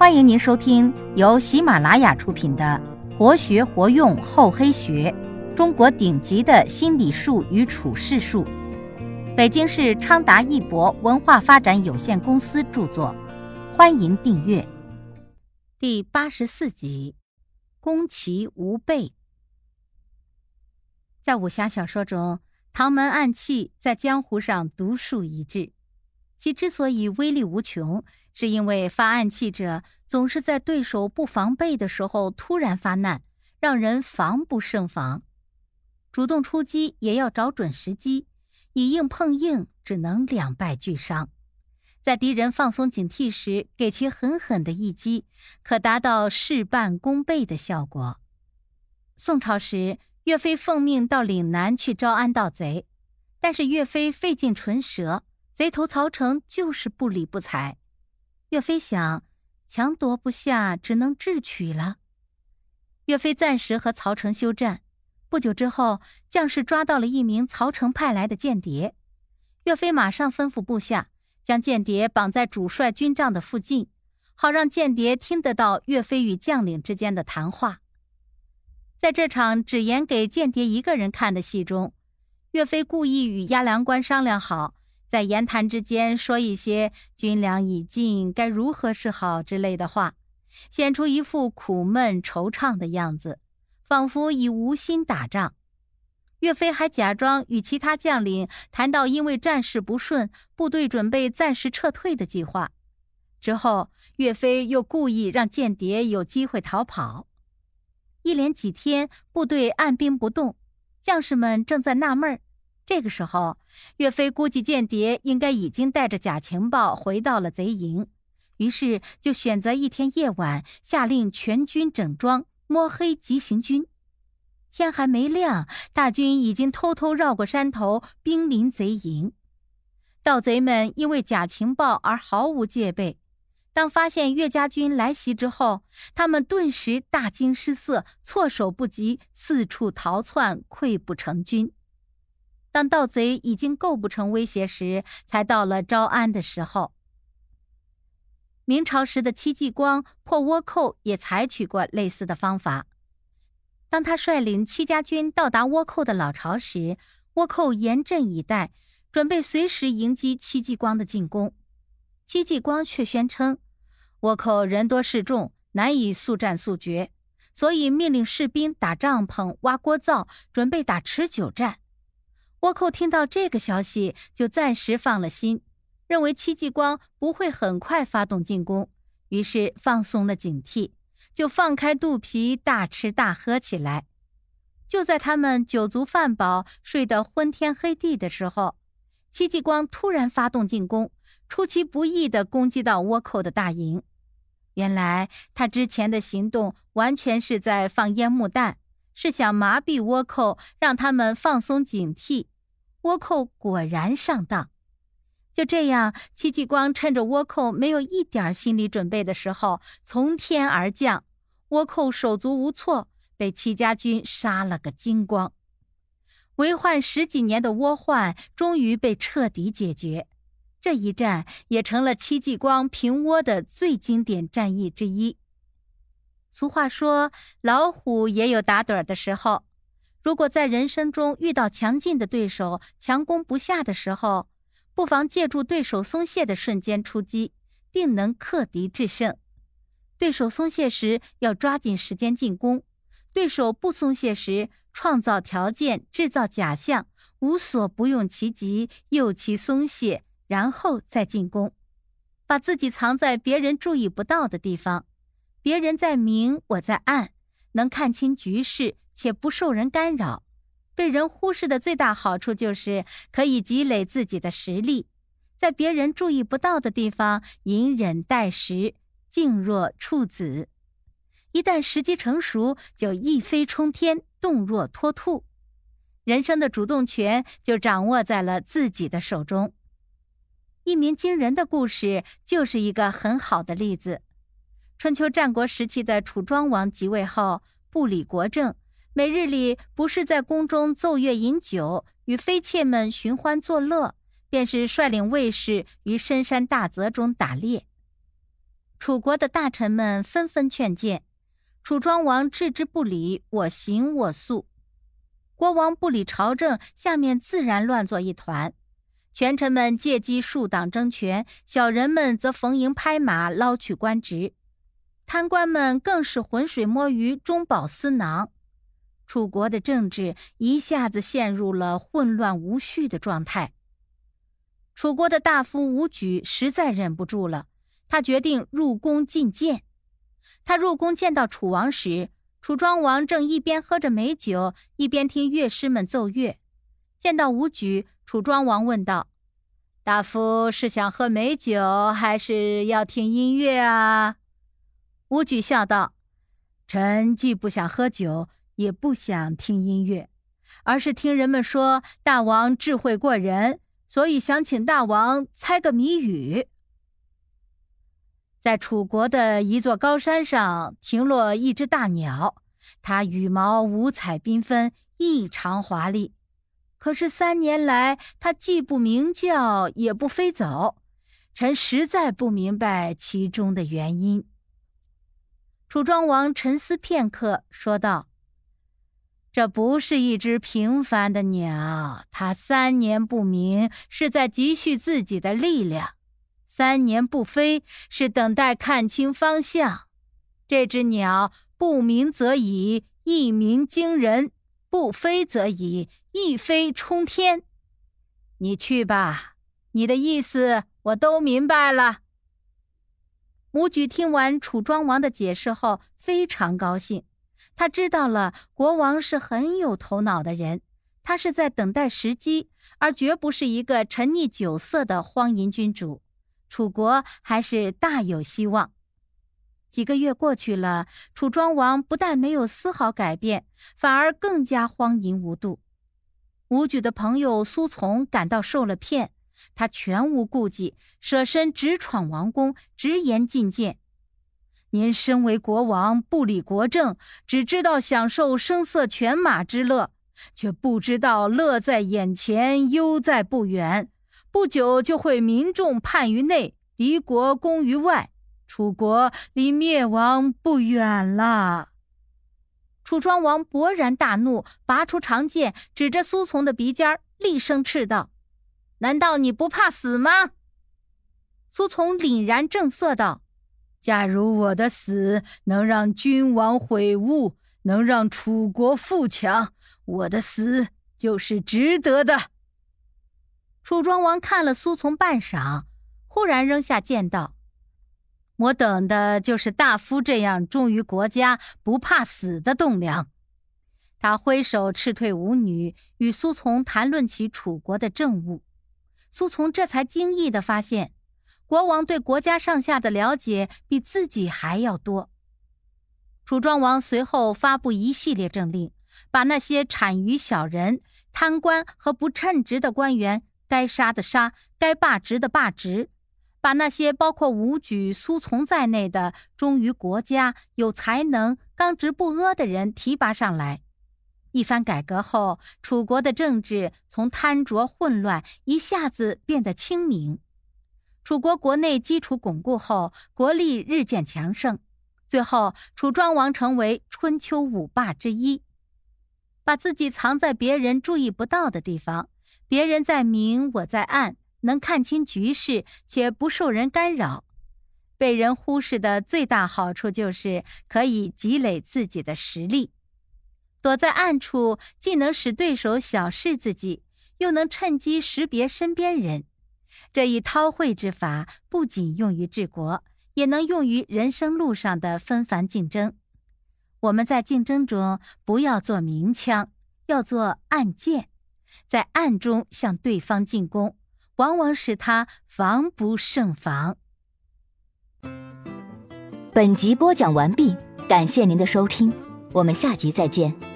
欢迎您收听由喜马拉雅出品的《活学活用厚黑学：中国顶级的心理术与处世术》，北京市昌达一博文化发展有限公司著作。欢迎订阅。第八十四集：攻其无备。在武侠小说中，唐门暗器在江湖上独树一帜。其之所以威力无穷，是因为发暗器者总是在对手不防备的时候突然发难，让人防不胜防。主动出击也要找准时机，以硬碰硬只能两败俱伤。在敌人放松警惕时，给其狠狠的一击，可达到事半功倍的效果。宋朝时，岳飞奉命到岭南去招安盗贼，但是岳飞费尽唇舌。贼头曹成就是不理不睬，岳飞想强夺不下，只能智取了。岳飞暂时和曹成休战。不久之后，将士抓到了一名曹成派来的间谍，岳飞马上吩咐部下将间谍绑在主帅军帐的附近，好让间谍听得到岳飞与将领之间的谈话。在这场只演给间谍一个人看的戏中，岳飞故意与押粮官商量好。在言谈之间说一些“军粮已尽，该如何是好”之类的话，显出一副苦闷惆怅的样子，仿佛已无心打仗。岳飞还假装与其他将领谈到因为战事不顺，部队准备暂时撤退的计划。之后，岳飞又故意让间谍有机会逃跑。一连几天，部队按兵不动，将士们正在纳闷儿。这个时候，岳飞估计间谍应该已经带着假情报回到了贼营，于是就选择一天夜晚，下令全军整装，摸黑急行军。天还没亮，大军已经偷偷绕过山头，兵临贼营。盗贼们因为假情报而毫无戒备，当发现岳家军来袭之后，他们顿时大惊失色，措手不及，四处逃窜，溃不成军。当盗贼已经构不成威胁时，才到了招安的时候。明朝时的戚继光破倭寇也采取过类似的方法。当他率领戚家军到达倭寇的老巢时，倭寇严阵以待，准备随时迎击戚继光的进攻。戚继光却宣称，倭寇人多势众，难以速战速决，所以命令士兵打帐篷、挖锅灶，准备打持久战。倭寇听到这个消息，就暂时放了心，认为戚继光不会很快发动进攻，于是放松了警惕，就放开肚皮大吃大喝起来。就在他们酒足饭饱、睡得昏天黑地的时候，戚继光突然发动进攻，出其不意地攻击到倭寇的大营。原来他之前的行动完全是在放烟幕弹，是想麻痹倭寇，让他们放松警惕。倭寇果然上当，就这样，戚继光趁着倭寇没有一点心理准备的时候，从天而降，倭寇手足无措，被戚家军杀了个精光。为患十几年的倭患终于被彻底解决，这一战也成了戚继光平倭的最经典战役之一。俗话说，老虎也有打盹儿的时候。如果在人生中遇到强劲的对手，强攻不下的时候，不妨借助对手松懈的瞬间出击，定能克敌制胜。对手松懈时，要抓紧时间进攻；对手不松懈时，创造条件，制造假象，无所不用其极，诱其松懈，然后再进攻。把自己藏在别人注意不到的地方，别人在明，我在暗，能看清局势。且不受人干扰，被人忽视的最大好处就是可以积累自己的实力，在别人注意不到的地方隐忍待时，静若处子。一旦时机成熟，就一飞冲天，动若脱兔。人生的主动权就掌握在了自己的手中。一鸣惊人的故事就是一个很好的例子。春秋战国时期的楚庄王即位后，不理国政。每日里不是在宫中奏乐饮酒，与妃妾们寻欢作乐，便是率领卫士于深山大泽中打猎。楚国的大臣们纷纷劝谏，楚庄王置之不理，我行我素。国王不理朝政，下面自然乱作一团。权臣们借机树党争权，小人们则逢迎拍马捞取官职，贪官们更是浑水摸鱼，中饱私囊。楚国的政治一下子陷入了混乱无序的状态。楚国的大夫伍举实在忍不住了。他决定入宫觐见。他入宫见到楚王时，楚庄王正一边喝着美酒，一边听乐师们奏乐。见到武举，楚庄王问道：“大夫是想喝美酒，还是要听音乐啊？”武举笑道：“臣既不想喝酒，也不想听音乐，而是听人们说大王智慧过人，所以想请大王猜个谜语。”在楚国的一座高山上停落一只大鸟，它羽毛五彩缤纷，异常华丽。可是三年来，它既不鸣叫，也不飞走。臣实在不明白其中的原因。楚庄王沉思片刻，说道：“这不是一只平凡的鸟，它三年不鸣，是在积蓄自己的力量。”三年不飞，是等待看清方向。这只鸟不鸣则已，一鸣惊人；不飞则已，一飞冲天。你去吧，你的意思我都明白了。武举听完楚庄王的解释后，非常高兴。他知道了，国王是很有头脑的人，他是在等待时机，而绝不是一个沉溺酒色的荒淫君主。楚国还是大有希望。几个月过去了，楚庄王不但没有丝毫改变，反而更加荒淫无度。武举的朋友苏从感到受了骗，他全无顾忌，舍身直闯王宫，直言进谏：“您身为国王，不理国政，只知道享受声色犬马之乐，却不知道乐在眼前，忧在不远。”不久就会民众叛于内，敌国攻于外，楚国离灭亡不远了。楚庄王勃然大怒，拔出长剑，指着苏从的鼻尖，厉声斥道：“难道你不怕死吗？”苏从凛然正色道：“假如我的死能让君王悔悟，能让楚国富强，我的死就是值得的。”楚庄王看了苏从半晌，忽然扔下剑道：“我等的就是大夫这样忠于国家、不怕死的栋梁。”他挥手斥退舞女，与苏从谈论起楚国的政务。苏从这才惊异地发现，国王对国家上下的了解比自己还要多。楚庄王随后发布一系列政令，把那些谄谀小人、贪官和不称职的官员。该杀的杀，该罢职的罢职，把那些包括武举、苏从在内的忠于国家、有才能、刚直不阿的人提拔上来。一番改革后，楚国的政治从贪浊混乱一下子变得清明。楚国国内基础巩固后，国力日渐强盛。最后，楚庄王成为春秋五霸之一，把自己藏在别人注意不到的地方。别人在明，我在暗，能看清局势，且不受人干扰。被人忽视的最大好处就是可以积累自己的实力。躲在暗处，既能使对手小视自己，又能趁机识别身边人。这一韬晦之法，不仅用于治国，也能用于人生路上的纷繁竞争。我们在竞争中，不要做明枪，要做暗箭。在暗中向对方进攻，往往使他防不胜防。本集播讲完毕，感谢您的收听，我们下集再见。